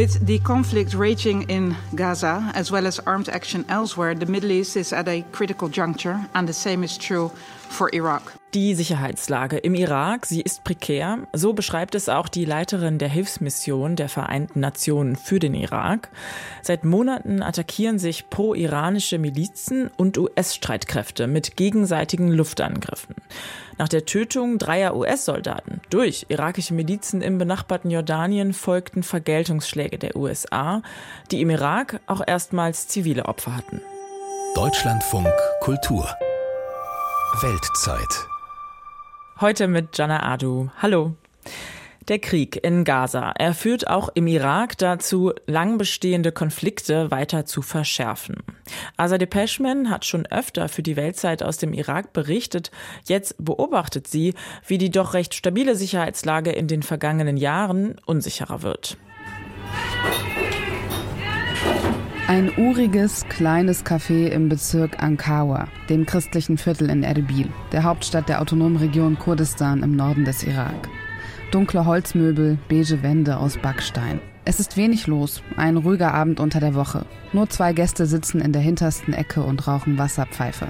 With the conflict raging in Gaza, as well as armed action elsewhere, the Middle East is at a critical juncture, and the same is true for Iraq. Die Sicherheitslage im Irak, sie ist prekär. So beschreibt es auch die Leiterin der Hilfsmission der Vereinten Nationen für den Irak. Seit Monaten attackieren sich pro-iranische Milizen und US-Streitkräfte mit gegenseitigen Luftangriffen. Nach der Tötung dreier US-Soldaten durch irakische Milizen im benachbarten Jordanien folgten Vergeltungsschläge der USA, die im Irak auch erstmals zivile Opfer hatten. Deutschlandfunk Kultur Weltzeit Heute mit Jana Adu. Hallo. Der Krieg in Gaza. Er führt auch im Irak dazu, lang bestehende Konflikte weiter zu verschärfen. Azadeh Peschman hat schon öfter für die Weltzeit aus dem Irak berichtet. Jetzt beobachtet sie, wie die doch recht stabile Sicherheitslage in den vergangenen Jahren unsicherer wird. Ein uriges, kleines Café im Bezirk Ankawa, dem christlichen Viertel in Erbil, der Hauptstadt der autonomen Region Kurdistan im Norden des Irak. Dunkle Holzmöbel, beige Wände aus Backstein. Es ist wenig los, ein ruhiger Abend unter der Woche. Nur zwei Gäste sitzen in der hintersten Ecke und rauchen Wasserpfeife.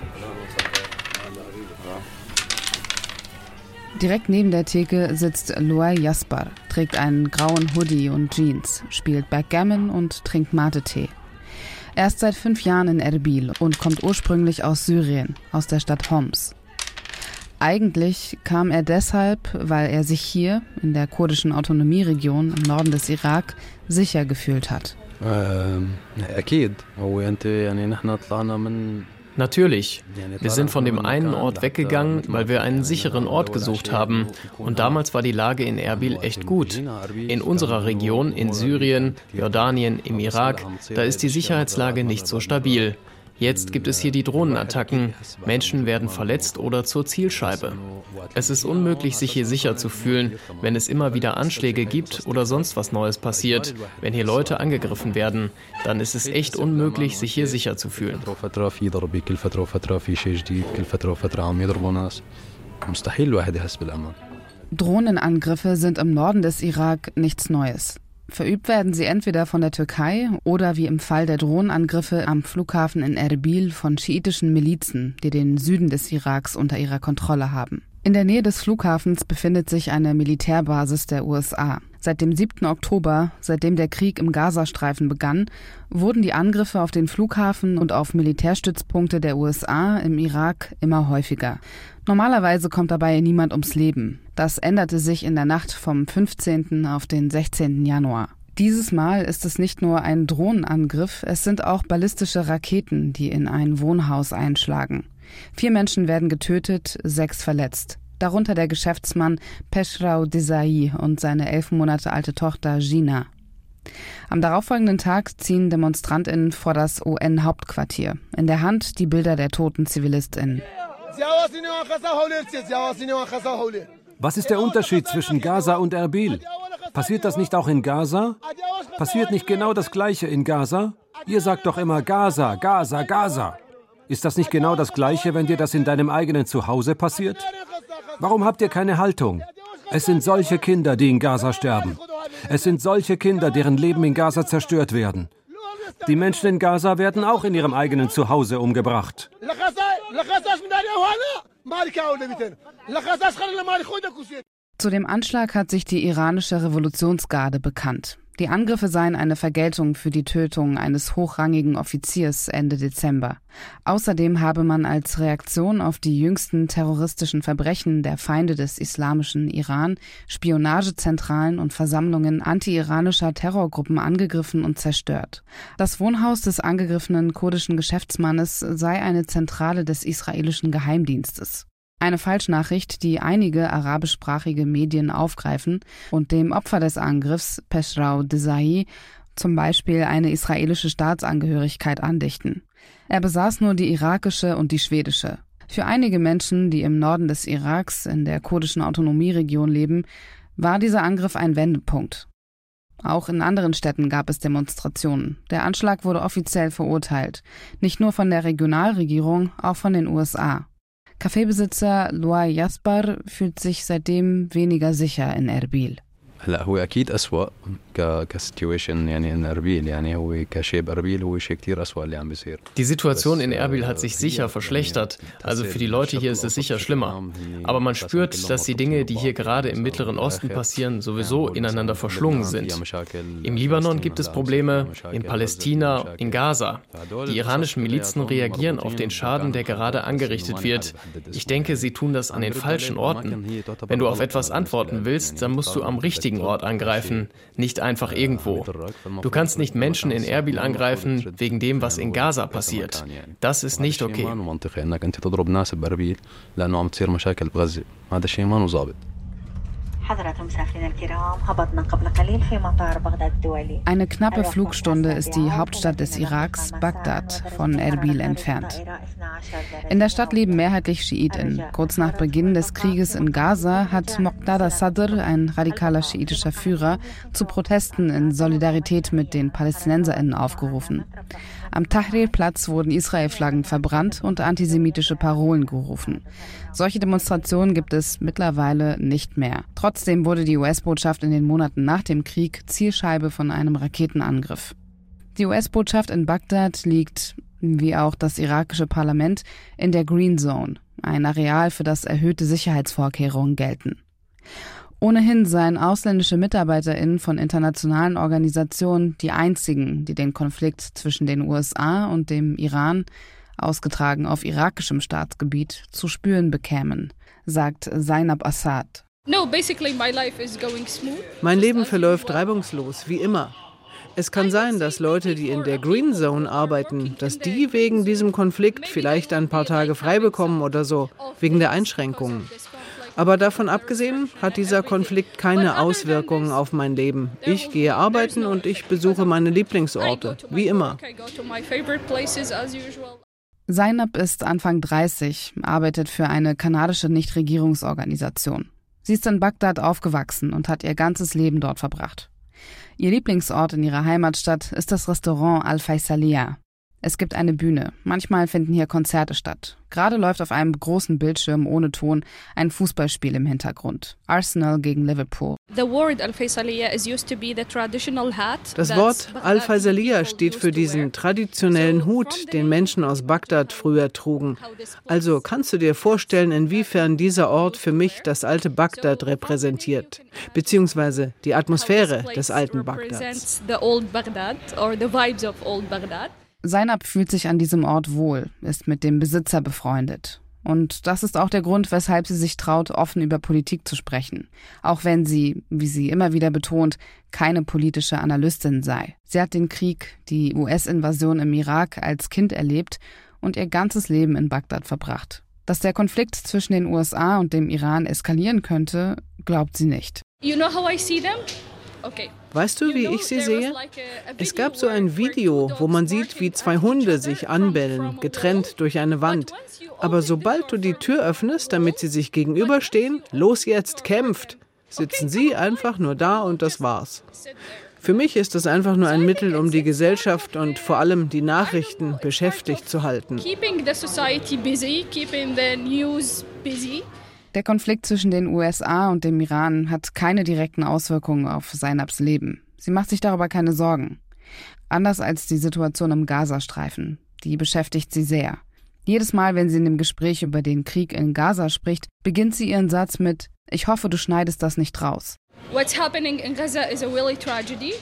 Direkt neben der Theke sitzt Luay Jaspar, trägt einen grauen Hoodie und Jeans, spielt Backgammon und trinkt Mate-Tee. Er ist seit fünf Jahren in Erbil und kommt ursprünglich aus Syrien, aus der Stadt Homs. Eigentlich kam er deshalb, weil er sich hier in der kurdischen Autonomieregion im Norden des Irak sicher gefühlt hat. Natürlich. Wir sind von dem einen Ort weggegangen, weil wir einen sicheren Ort gesucht haben. Und damals war die Lage in Erbil echt gut. In unserer Region, in Syrien, Jordanien, im Irak, da ist die Sicherheitslage nicht so stabil. Jetzt gibt es hier die Drohnenattacken. Menschen werden verletzt oder zur Zielscheibe. Es ist unmöglich, sich hier sicher zu fühlen, wenn es immer wieder Anschläge gibt oder sonst was Neues passiert. Wenn hier Leute angegriffen werden, dann ist es echt unmöglich, sich hier sicher zu fühlen. Drohnenangriffe sind im Norden des Irak nichts Neues. Verübt werden sie entweder von der Türkei oder wie im Fall der Drohnenangriffe am Flughafen in Erbil von schiitischen Milizen, die den Süden des Iraks unter ihrer Kontrolle haben. In der Nähe des Flughafens befindet sich eine Militärbasis der USA. Seit dem 7. Oktober, seitdem der Krieg im Gazastreifen begann, wurden die Angriffe auf den Flughafen und auf Militärstützpunkte der USA im Irak immer häufiger. Normalerweise kommt dabei niemand ums Leben. Das änderte sich in der Nacht vom 15. auf den 16. Januar. Dieses Mal ist es nicht nur ein Drohnenangriff, es sind auch ballistische Raketen, die in ein Wohnhaus einschlagen. Vier Menschen werden getötet, sechs verletzt. Darunter der Geschäftsmann Peshrau Desai und seine elf Monate alte Tochter Gina. Am darauffolgenden Tag ziehen DemonstrantInnen vor das UN-Hauptquartier. In der Hand die Bilder der toten ZivilistInnen. Was ist der Unterschied zwischen Gaza und Erbil? Passiert das nicht auch in Gaza? Passiert nicht genau das Gleiche in Gaza? Ihr sagt doch immer Gaza, Gaza, Gaza. Ist das nicht genau das Gleiche, wenn dir das in deinem eigenen Zuhause passiert? Warum habt ihr keine Haltung? Es sind solche Kinder, die in Gaza sterben. Es sind solche Kinder, deren Leben in Gaza zerstört werden. Die Menschen in Gaza werden auch in ihrem eigenen Zuhause umgebracht. Zu dem Anschlag hat sich die iranische Revolutionsgarde bekannt. Die Angriffe seien eine Vergeltung für die Tötung eines hochrangigen Offiziers Ende Dezember. Außerdem habe man als Reaktion auf die jüngsten terroristischen Verbrechen der Feinde des islamischen Iran Spionagezentralen und Versammlungen anti-iranischer Terrorgruppen angegriffen und zerstört. Das Wohnhaus des angegriffenen kurdischen Geschäftsmannes sei eine Zentrale des israelischen Geheimdienstes. Eine Falschnachricht, die einige arabischsprachige Medien aufgreifen und dem Opfer des Angriffs, Peshrau Desai, zum Beispiel eine israelische Staatsangehörigkeit andichten. Er besaß nur die irakische und die schwedische. Für einige Menschen, die im Norden des Iraks in der kurdischen Autonomieregion leben, war dieser Angriff ein Wendepunkt. Auch in anderen Städten gab es Demonstrationen. Der Anschlag wurde offiziell verurteilt, nicht nur von der Regionalregierung, auch von den USA. Kaffeebesitzer Loa Jaspar fühlt sich seitdem weniger sicher in Erbil. هلا هو اكيد اسوء Die Situation in Erbil hat sich sicher verschlechtert. Also für die Leute hier ist es sicher schlimmer. Aber man spürt, dass die Dinge, die hier gerade im Mittleren Osten passieren, sowieso ineinander verschlungen sind. Im Libanon gibt es Probleme, in Palästina, in Gaza. Die iranischen Milizen reagieren auf den Schaden, der gerade angerichtet wird. Ich denke, sie tun das an den falschen Orten. Wenn du auf etwas antworten willst, dann musst du am richtigen Ort angreifen, nicht einfach irgendwo. Du kannst nicht Menschen in Erbil angreifen wegen dem, was in Gaza passiert. Das ist nicht okay. Eine knappe Flugstunde ist die Hauptstadt des Iraks, Bagdad, von Erbil entfernt. In der Stadt leben mehrheitlich Schiiten. Kurz nach Beginn des Krieges in Gaza hat Moqtada Sadr, ein radikaler schiitischer Führer, zu Protesten in Solidarität mit den PalästinenserInnen aufgerufen. Am Tahrir-Platz wurden Israel-Flaggen verbrannt und antisemitische Parolen gerufen. Solche Demonstrationen gibt es mittlerweile nicht mehr. Trotzdem wurde die US-Botschaft in den Monaten nach dem Krieg Zielscheibe von einem Raketenangriff. Die US-Botschaft in Bagdad liegt, wie auch das irakische Parlament, in der Green Zone, ein Areal, für das erhöhte Sicherheitsvorkehrungen gelten. Ohnehin seien ausländische MitarbeiterInnen von internationalen Organisationen die einzigen, die den Konflikt zwischen den USA und dem Iran, ausgetragen auf irakischem Staatsgebiet, zu spüren bekämen, sagt Zainab Assad. Mein Leben verläuft reibungslos, wie immer. Es kann sein, dass Leute, die in der Green Zone arbeiten, dass die wegen diesem Konflikt vielleicht ein paar Tage frei bekommen oder so, wegen der Einschränkungen. Aber davon abgesehen hat dieser Konflikt keine Auswirkungen auf mein Leben. Ich gehe arbeiten und ich besuche meine Lieblingsorte, wie immer. Zainab ist Anfang 30, arbeitet für eine kanadische Nichtregierungsorganisation. Sie ist in Bagdad aufgewachsen und hat ihr ganzes Leben dort verbracht. Ihr Lieblingsort in ihrer Heimatstadt ist das Restaurant Al-Faisalia. Es gibt eine Bühne. Manchmal finden hier Konzerte statt. Gerade läuft auf einem großen Bildschirm ohne Ton ein Fußballspiel im Hintergrund. Arsenal gegen Liverpool. Das Wort Al-Faisalia steht für diesen traditionellen Hut, den Menschen aus Bagdad früher trugen. Also kannst du dir vorstellen, inwiefern dieser Ort für mich das alte Bagdad repräsentiert, beziehungsweise die Atmosphäre des alten Bagdads. Seinab fühlt sich an diesem Ort wohl, ist mit dem Besitzer befreundet. Und das ist auch der Grund, weshalb sie sich traut, offen über Politik zu sprechen. Auch wenn sie, wie sie immer wieder betont, keine politische Analystin sei. Sie hat den Krieg, die US-Invasion im Irak als Kind erlebt und ihr ganzes Leben in Bagdad verbracht. Dass der Konflikt zwischen den USA und dem Iran eskalieren könnte, glaubt sie nicht. You know how I see them? Weißt du, wie ich sie sehe? Es gab so ein Video, wo man sieht, wie zwei Hunde sich anbellen, getrennt durch eine Wand. Aber sobald du die Tür öffnest, damit sie sich gegenüberstehen, los jetzt, kämpft, sitzen sie einfach nur da und das war's. Für mich ist das einfach nur ein Mittel, um die Gesellschaft und vor allem die Nachrichten beschäftigt zu halten. Keeping the society busy, keeping the news busy. Der Konflikt zwischen den USA und dem Iran hat keine direkten Auswirkungen auf Seinabs Leben. Sie macht sich darüber keine Sorgen. Anders als die Situation im Gazastreifen. Die beschäftigt sie sehr. Jedes Mal, wenn sie in dem Gespräch über den Krieg in Gaza spricht, beginnt sie ihren Satz mit Ich hoffe, du schneidest das nicht raus. What's happening in Gaza is a really tragedy.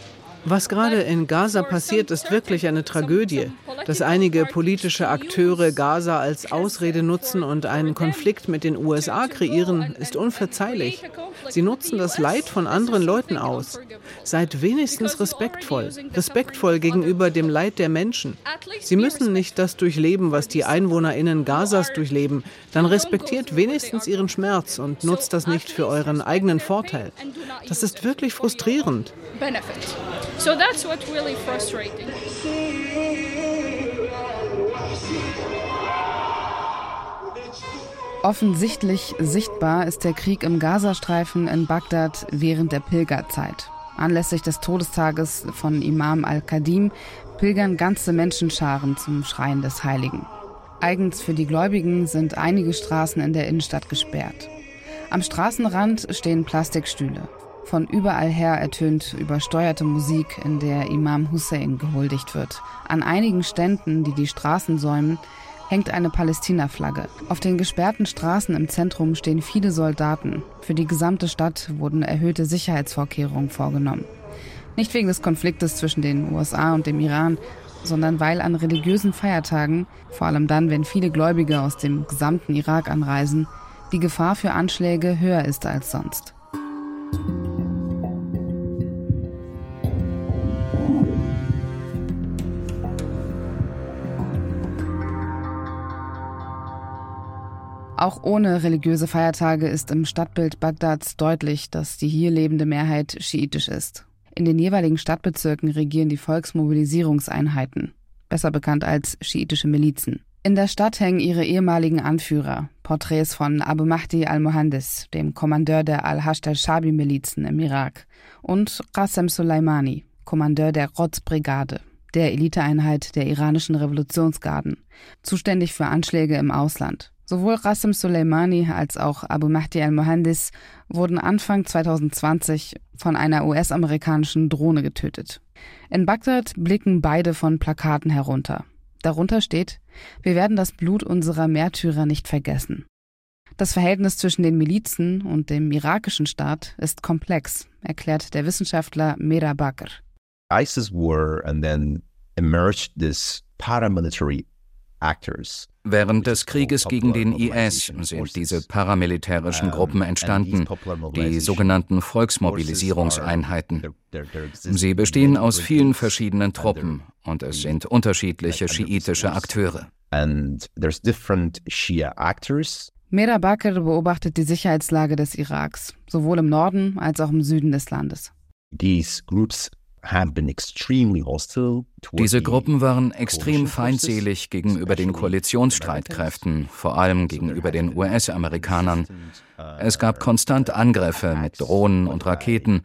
Was gerade in Gaza passiert, ist wirklich eine Tragödie. Dass einige politische Akteure Gaza als Ausrede nutzen und einen Konflikt mit den USA kreieren, ist unverzeihlich. Sie nutzen das Leid von anderen Leuten aus. Seid wenigstens respektvoll. Respektvoll gegenüber dem Leid der Menschen. Sie müssen nicht das durchleben, was die EinwohnerInnen Gazas durchleben. Dann respektiert wenigstens ihren Schmerz und nutzt das nicht für euren eigenen Vorteil. Das ist wirklich frustrierend. So that's what really frustrating. Offensichtlich sichtbar ist der Krieg im Gazastreifen in Bagdad während der Pilgerzeit. Anlässlich des Todestages von Imam al-Qadim pilgern ganze Menschenscharen zum Schrein des Heiligen. Eigens für die Gläubigen sind einige Straßen in der Innenstadt gesperrt. Am Straßenrand stehen Plastikstühle. Von überall her ertönt übersteuerte Musik, in der Imam Hussein gehuldigt wird. An einigen Ständen, die die Straßen säumen, hängt eine Palästina-Flagge. Auf den gesperrten Straßen im Zentrum stehen viele Soldaten. Für die gesamte Stadt wurden erhöhte Sicherheitsvorkehrungen vorgenommen. Nicht wegen des Konfliktes zwischen den USA und dem Iran, sondern weil an religiösen Feiertagen, vor allem dann, wenn viele Gläubige aus dem gesamten Irak anreisen, die Gefahr für Anschläge höher ist als sonst. Auch ohne religiöse Feiertage ist im Stadtbild Bagdads deutlich, dass die hier lebende Mehrheit schiitisch ist. In den jeweiligen Stadtbezirken regieren die Volksmobilisierungseinheiten, besser bekannt als schiitische Milizen. In der Stadt hängen ihre ehemaligen Anführer, Porträts von Abu Mahdi al-Mohandes, dem Kommandeur der al-Hashd al-Shabi-Milizen im Irak, und Qasem Soleimani, Kommandeur der Roz-Brigade, der Eliteeinheit der iranischen Revolutionsgarden, zuständig für Anschläge im Ausland. Sowohl Qasem Soleimani als auch Abu Mahdi al-Mohandes wurden Anfang 2020 von einer US-amerikanischen Drohne getötet. In Bagdad blicken beide von Plakaten herunter. Darunter steht, wir werden das Blut unserer Märtyrer nicht vergessen. Das Verhältnis zwischen den Milizen und dem irakischen Staat ist komplex, erklärt der Wissenschaftler Mera Bakr. ISIS war and then emerged this paramilitary Während des Krieges gegen den IS sind diese paramilitärischen Gruppen entstanden, die sogenannten Volksmobilisierungseinheiten. Sie bestehen aus vielen verschiedenen Truppen und es sind unterschiedliche schiitische Akteure. Mera Bakr beobachtet die Sicherheitslage des Iraks, sowohl im Norden als auch im Süden des Landes. These groups diese Gruppen waren extrem feindselig gegenüber den Koalitionsstreitkräften, vor allem gegenüber den US-Amerikanern. Es gab konstant Angriffe mit Drohnen und Raketen.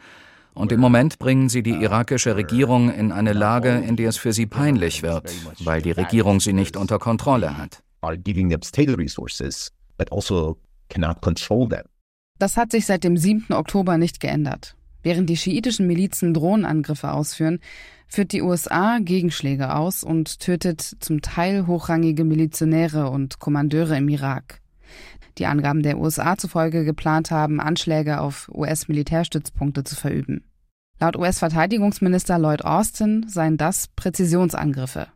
Und im Moment bringen sie die irakische Regierung in eine Lage, in der es für sie peinlich wird, weil die Regierung sie nicht unter Kontrolle hat. Also das hat sich seit dem 7. Oktober nicht geändert. Während die schiitischen Milizen Drohnenangriffe ausführen, führt die USA Gegenschläge aus und tötet zum Teil hochrangige Milizionäre und Kommandeure im Irak. Die Angaben der USA zufolge geplant haben, Anschläge auf US-Militärstützpunkte zu verüben. Laut US-Verteidigungsminister Lloyd Austin seien das Präzisionsangriffe.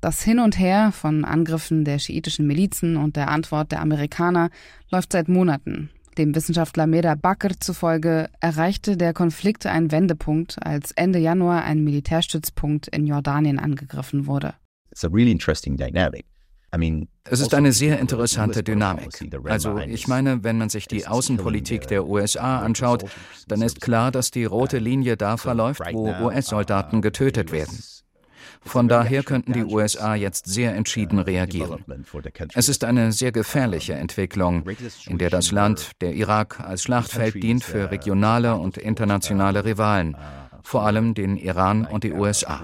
Das Hin und Her von Angriffen der schiitischen Milizen und der Antwort der Amerikaner läuft seit Monaten dem Wissenschaftler Meda Bakr zufolge erreichte der Konflikt einen Wendepunkt, als Ende Januar ein Militärstützpunkt in Jordanien angegriffen wurde. Es ist eine sehr interessante Dynamik. Also ich meine, wenn man sich die Außenpolitik der USA anschaut, dann ist klar, dass die rote Linie da verläuft, wo US-Soldaten getötet werden. Von daher könnten die USA jetzt sehr entschieden reagieren. Es ist eine sehr gefährliche Entwicklung, in der das Land, der Irak, als Schlachtfeld dient für regionale und internationale Rivalen, vor allem den Iran und die USA.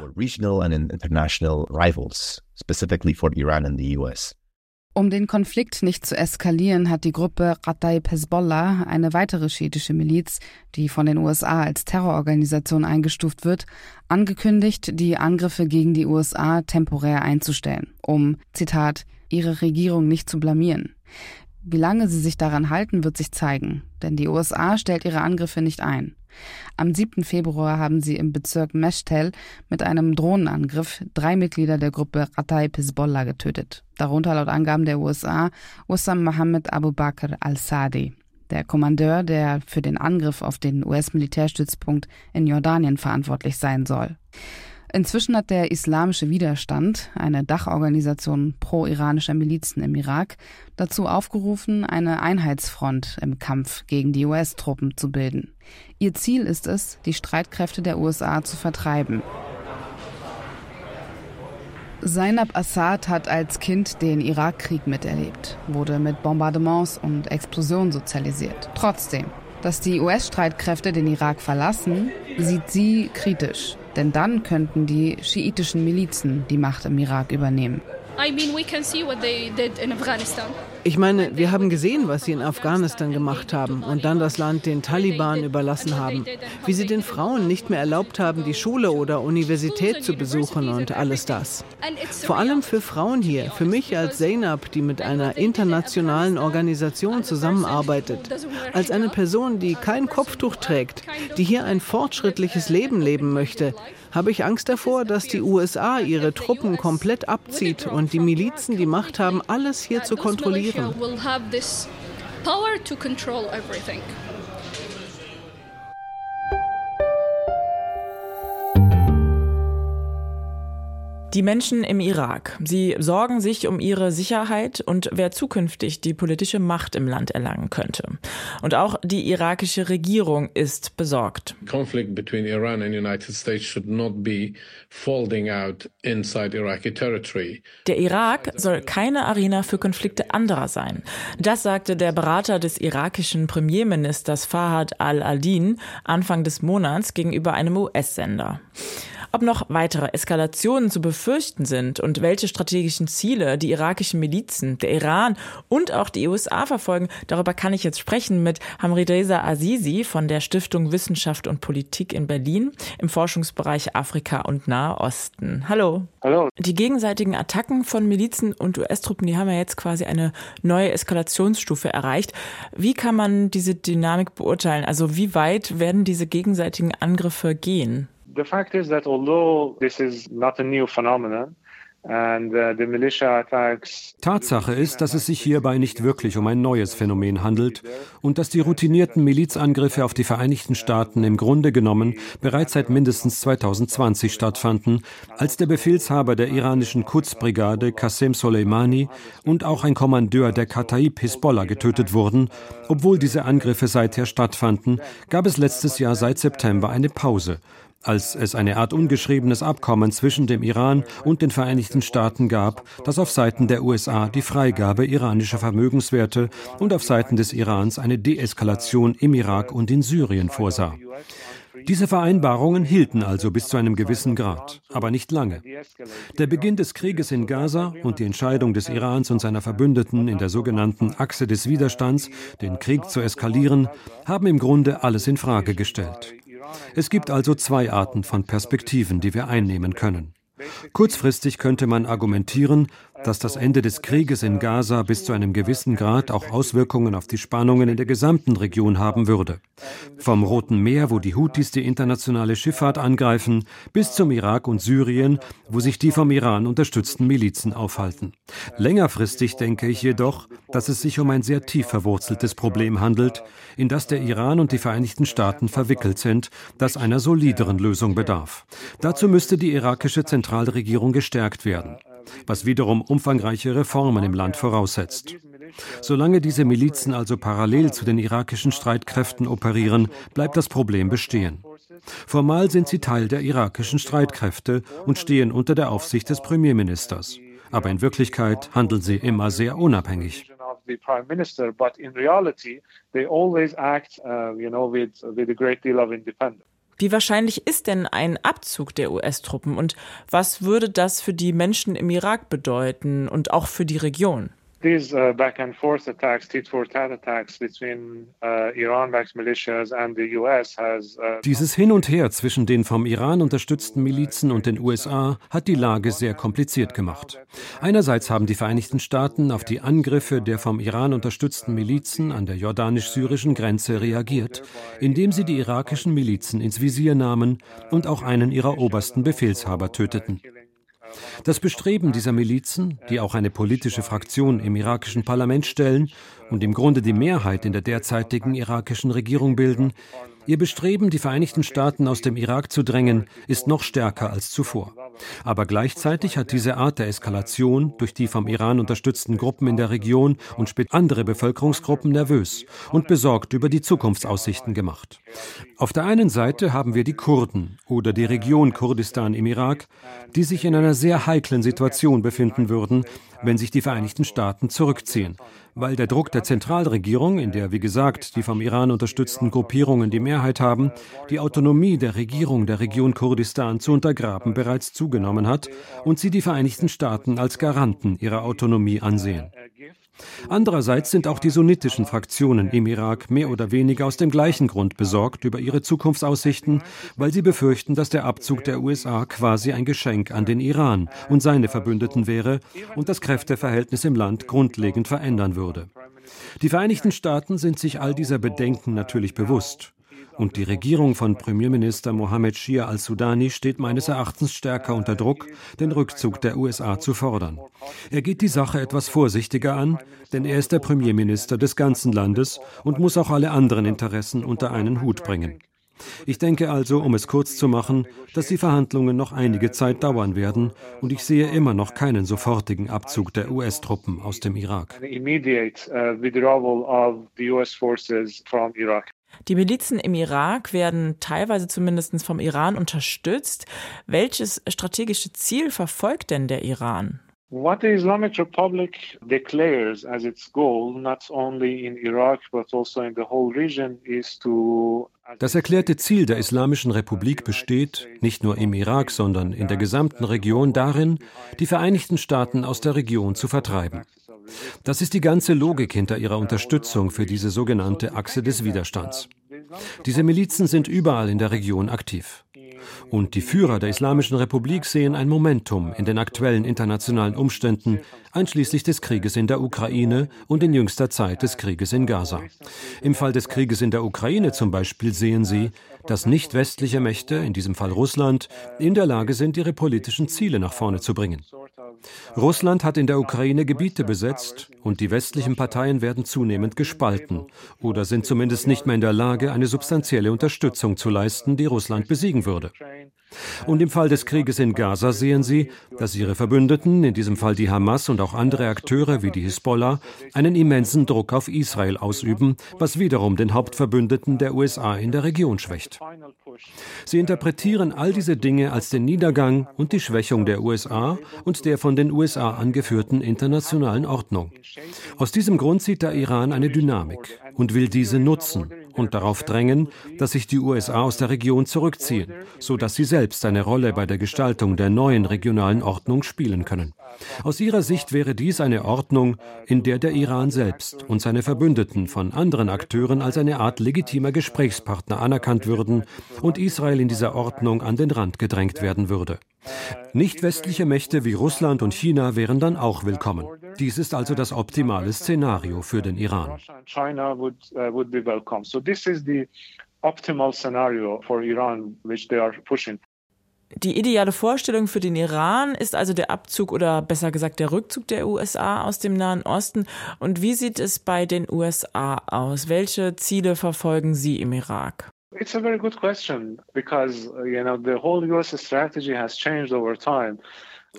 Um den Konflikt nicht zu eskalieren, hat die Gruppe Qataib Hezbollah, eine weitere schiitische Miliz, die von den USA als Terrororganisation eingestuft wird, angekündigt, die Angriffe gegen die USA temporär einzustellen, um, Zitat, ihre Regierung nicht zu blamieren. Wie lange sie sich daran halten, wird sich zeigen, denn die USA stellt ihre Angriffe nicht ein. Am 7. Februar haben sie im Bezirk Meshtel mit einem Drohnenangriff drei Mitglieder der Gruppe Qatai Hezbollah getötet, darunter laut Angaben der USA Ussam Mohammed Abu Bakr al-Sadi, der Kommandeur, der für den Angriff auf den US-Militärstützpunkt in Jordanien verantwortlich sein soll. Inzwischen hat der Islamische Widerstand, eine Dachorganisation pro-iranischer Milizen im Irak, dazu aufgerufen, eine Einheitsfront im Kampf gegen die US-Truppen zu bilden. Ihr Ziel ist es, die Streitkräfte der USA zu vertreiben. Zainab Assad hat als Kind den Irakkrieg miterlebt, wurde mit Bombardements und Explosionen sozialisiert. Trotzdem, dass die US-Streitkräfte den Irak verlassen, sieht sie kritisch. Denn dann könnten die schiitischen Milizen die Macht im Irak übernehmen. Ich meine, wir haben gesehen, was sie in Afghanistan gemacht haben und dann das Land den Taliban überlassen haben. Wie sie den Frauen nicht mehr erlaubt haben, die Schule oder Universität zu besuchen und alles das. Vor allem für Frauen hier, für mich als Zainab, die mit einer internationalen Organisation zusammenarbeitet, als eine Person, die kein Kopftuch trägt, die hier ein fortschrittliches Leben leben möchte, habe ich Angst davor, dass die USA ihre Truppen komplett abzieht und die Milizen die Macht haben, alles hier zu kontrollieren. Die Menschen im Irak, sie sorgen sich um ihre Sicherheit und wer zukünftig die politische Macht im Land erlangen könnte. Und auch die irakische Regierung ist besorgt. Conflict between Iran and United States should not be folding out inside Iraqi territory. Der Irak soll keine Arena für Konflikte anderer sein. Das sagte der Berater des irakischen Premierministers Fahad al-Adin Anfang des Monats gegenüber einem US-Sender. Ob noch weitere Eskalationen zu befürchten sind und welche strategischen Ziele die irakischen Milizen, der Iran und auch die USA verfolgen, darüber kann ich jetzt sprechen mit Hamridreza Azizi von der Stiftung Wissenschaft und Politik in Berlin im Forschungsbereich Afrika und Nahe Osten. Hallo. Hallo. Die gegenseitigen Attacken von Milizen und US-Truppen, die haben ja jetzt quasi eine neue Eskalationsstufe erreicht. Wie kann man diese Dynamik beurteilen? Also wie weit werden diese gegenseitigen Angriffe gehen? The fact is that although this is not a new phenomenon, uh, Tatsache ist, dass es sich hierbei nicht wirklich um ein neues Phänomen handelt und dass die routinierten Milizangriffe auf die Vereinigten Staaten im Grunde genommen bereits seit mindestens 2020 stattfanden, als der Befehlshaber der iranischen Quds-Brigade Qasem Soleimani und auch ein Kommandeur der Kataib Hisbollah getötet wurden. Obwohl diese Angriffe seither stattfanden, gab es letztes Jahr seit September eine Pause als es eine Art ungeschriebenes Abkommen zwischen dem Iran und den Vereinigten Staaten gab, das auf Seiten der USA die Freigabe iranischer Vermögenswerte und auf Seiten des Irans eine Deeskalation im Irak und in Syrien vorsah. Diese Vereinbarungen hielten also bis zu einem gewissen Grad, aber nicht lange. Der Beginn des Krieges in Gaza und die Entscheidung des Irans und seiner Verbündeten in der sogenannten Achse des Widerstands, den Krieg zu eskalieren, haben im Grunde alles in Frage gestellt. Es gibt also zwei Arten von Perspektiven, die wir einnehmen können. Kurzfristig könnte man argumentieren, dass das Ende des Krieges in Gaza bis zu einem gewissen Grad auch Auswirkungen auf die Spannungen in der gesamten Region haben würde. Vom Roten Meer, wo die Houthis die internationale Schifffahrt angreifen, bis zum Irak und Syrien, wo sich die vom Iran unterstützten Milizen aufhalten. Längerfristig denke ich jedoch, dass es sich um ein sehr tief verwurzeltes Problem handelt, in das der Iran und die Vereinigten Staaten verwickelt sind, das einer solideren Lösung bedarf. Dazu müsste die irakische Zentralregierung gestärkt werden was wiederum umfangreiche Reformen im Land voraussetzt. Solange diese Milizen also parallel zu den irakischen Streitkräften operieren, bleibt das Problem bestehen. Formal sind sie Teil der irakischen Streitkräfte und stehen unter der Aufsicht des Premierministers. Aber in Wirklichkeit handeln sie immer sehr unabhängig. Wie wahrscheinlich ist denn ein Abzug der US-Truppen und was würde das für die Menschen im Irak bedeuten und auch für die Region? These uh, back and forth attacks, tit for tat attacks between uh, Iran-backed militias and the US has. Uh, Dieses Hin und Her zwischen den vom Iran unterstützten Milizen und den USA hat die Lage sehr kompliziert gemacht. Einerseits haben die Vereinigten Staaten auf die Angriffe der vom Iran unterstützten Milizen an der jordanisch-syrischen Grenze reagiert, indem sie die irakischen Milizen ins Visier nahmen und auch einen ihrer obersten Befehlshaber töteten. Das Bestreben dieser Milizen, die auch eine politische Fraktion im irakischen Parlament stellen und im Grunde die Mehrheit in der derzeitigen irakischen Regierung bilden, Ihr Bestreben, die Vereinigten Staaten aus dem Irak zu drängen, ist noch stärker als zuvor. Aber gleichzeitig hat diese Art der Eskalation durch die vom Iran unterstützten Gruppen in der Region und andere Bevölkerungsgruppen nervös und besorgt über die Zukunftsaussichten gemacht. Auf der einen Seite haben wir die Kurden oder die Region Kurdistan im Irak, die sich in einer sehr heiklen Situation befinden würden, wenn sich die Vereinigten Staaten zurückziehen, weil der Druck der Zentralregierung, in der, wie gesagt, die vom Iran unterstützten Gruppierungen die Mehrheit haben, die Autonomie der Regierung der Region Kurdistan zu untergraben, bereits zugenommen hat und sie die Vereinigten Staaten als Garanten ihrer Autonomie ansehen. Andererseits sind auch die sunnitischen Fraktionen im Irak mehr oder weniger aus dem gleichen Grund besorgt über ihre Zukunftsaussichten, weil sie befürchten, dass der Abzug der USA quasi ein Geschenk an den Iran und seine Verbündeten wäre und das Kräfteverhältnis im Land grundlegend verändern würde. Die Vereinigten Staaten sind sich all dieser Bedenken natürlich bewusst. Und die Regierung von Premierminister Mohammed Shia al-Sudani steht meines Erachtens stärker unter Druck, den Rückzug der USA zu fordern. Er geht die Sache etwas vorsichtiger an, denn er ist der Premierminister des ganzen Landes und muss auch alle anderen Interessen unter einen Hut bringen. Ich denke also, um es kurz zu machen, dass die Verhandlungen noch einige Zeit dauern werden und ich sehe immer noch keinen sofortigen Abzug der US-Truppen aus dem Irak. Die Milizen im Irak werden teilweise zumindest vom Iran unterstützt. Welches strategische Ziel verfolgt denn der Iran? What the Islamic Republic declares as its goal, not only in Iraq but also in the whole region, is to das erklärte Ziel der Islamischen Republik besteht, nicht nur im Irak, sondern in der gesamten Region darin, die Vereinigten Staaten aus der Region zu vertreiben. Das ist die ganze Logik hinter ihrer Unterstützung für diese sogenannte Achse des Widerstands. Diese Milizen sind überall in der Region aktiv. Und die Führer der Islamischen Republik sehen ein Momentum in den aktuellen internationalen Umständen, einschließlich des Krieges in der Ukraine und in jüngster Zeit des Krieges in Gaza. Im Fall des Krieges in der Ukraine zum Beispiel sehen sie, dass nicht westliche Mächte, in diesem Fall Russland, in der Lage sind, ihre politischen Ziele nach vorne zu bringen. Russland hat in der Ukraine Gebiete besetzt und die westlichen Parteien werden zunehmend gespalten oder sind zumindest nicht mehr in der Lage, eine substanzielle Unterstützung zu leisten, die Russland besiegen würde. Und im Fall des Krieges in Gaza sehen Sie, dass ihre Verbündeten, in diesem Fall die Hamas und auch andere Akteure wie die Hisbollah, einen immensen Druck auf Israel ausüben, was wiederum den Hauptverbündeten der USA in der Region schwächt. Sie interpretieren all diese Dinge als den Niedergang und die Schwächung der USA und der von den USA angeführten internationalen Ordnung. Aus diesem Grund sieht der Iran eine Dynamik und will diese nutzen und darauf drängen, dass sich die USA aus der Region zurückziehen, sodass sie selbst eine Rolle bei der Gestaltung der neuen regionalen Ordnung spielen können. Aus ihrer Sicht wäre dies eine Ordnung, in der der Iran selbst und seine Verbündeten von anderen Akteuren als eine Art legitimer Gesprächspartner anerkannt würden und Israel in dieser Ordnung an den Rand gedrängt werden würde. Nicht westliche Mächte wie Russland und China wären dann auch willkommen. Dies ist also das optimale Szenario für den Iran. optimal scenario for Iran, which they are pushing. Die ideale Vorstellung für den Iran ist also der Abzug oder besser gesagt der Rückzug der USA aus dem Nahen Osten. Und wie sieht es bei den USA aus? Welche Ziele verfolgen Sie im Irak? It's a very good question because you know the whole US strategy has changed over time.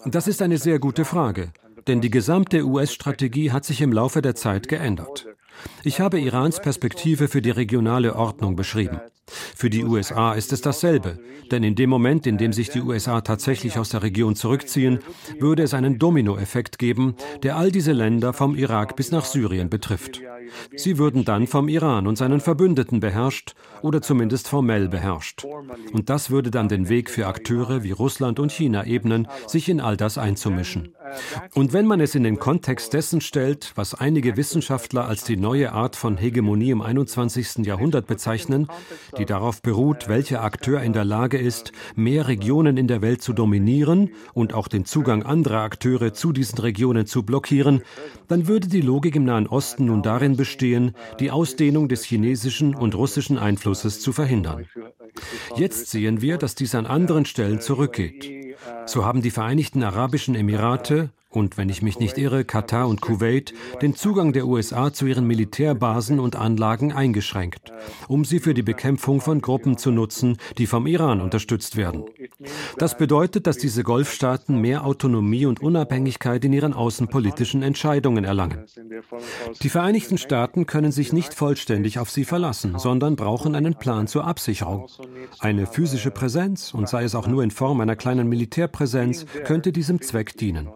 Das ist eine sehr gute Frage, denn die gesamte US-Strategie hat sich im Laufe der Zeit geändert. Ich habe Irans Perspektive für die regionale Ordnung beschrieben. Für die USA ist es dasselbe, denn in dem Moment, in dem sich die USA tatsächlich aus der Region zurückziehen, würde es einen Dominoeffekt geben, der all diese Länder vom Irak bis nach Syrien betrifft. Sie würden dann vom Iran und seinen Verbündeten beherrscht oder zumindest formell beherrscht. Und das würde dann den Weg für Akteure wie Russland und China ebnen, sich in all das einzumischen. Und wenn man es in den Kontext dessen stellt, was einige Wissenschaftler als die neue Art von Hegemonie im 21. Jahrhundert bezeichnen, die darauf beruht, welcher Akteur in der Lage ist, mehr Regionen in der Welt zu dominieren und auch den Zugang anderer Akteure zu diesen Regionen zu blockieren, dann würde die Logik im Nahen Osten nun darin bestehen, die Ausdehnung des chinesischen und russischen Einflusses zu verhindern. Jetzt sehen wir, dass dies an anderen Stellen zurückgeht. So haben die Vereinigten Arabischen Emirate und, wenn ich mich nicht irre, Katar und Kuwait den Zugang der USA zu ihren Militärbasen und Anlagen eingeschränkt, um sie für die Bekämpfung von Gruppen zu nutzen, die vom Iran unterstützt werden. Das bedeutet, dass diese Golfstaaten mehr Autonomie und Unabhängigkeit in ihren außenpolitischen Entscheidungen erlangen. Die Vereinigten Staaten können sich nicht vollständig auf sie verlassen, sondern brauchen einen Plan zur Absicherung. Eine physische Präsenz, und sei es auch nur in Form einer kleinen Militärpräsenz, könnte diesem Zweck dienen.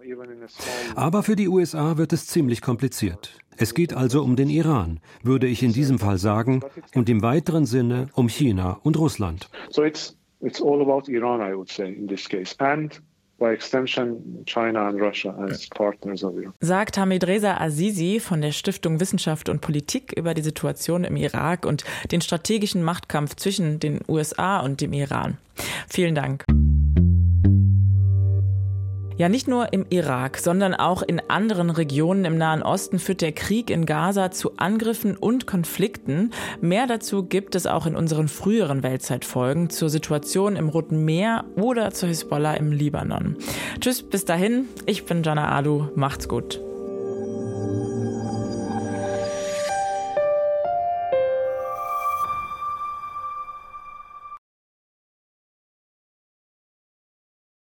Aber für die USA wird es ziemlich kompliziert. Es geht also um den Iran, würde ich in diesem Fall sagen, und im weiteren Sinne um China und Russland. So it's, it's all about Iran, I would say, in this case. And by extension China and Russia as partners of Iran. Sagt Hamid Reza Azizi von der Stiftung Wissenschaft und Politik über die Situation im Irak und den strategischen Machtkampf zwischen den USA und dem Iran. Vielen Dank. Ja, nicht nur im Irak, sondern auch in anderen Regionen im Nahen Osten führt der Krieg in Gaza zu Angriffen und Konflikten. Mehr dazu gibt es auch in unseren früheren Weltzeitfolgen zur Situation im Roten Meer oder zur Hisbollah im Libanon. Tschüss, bis dahin. Ich bin Jana Alu. Macht's gut.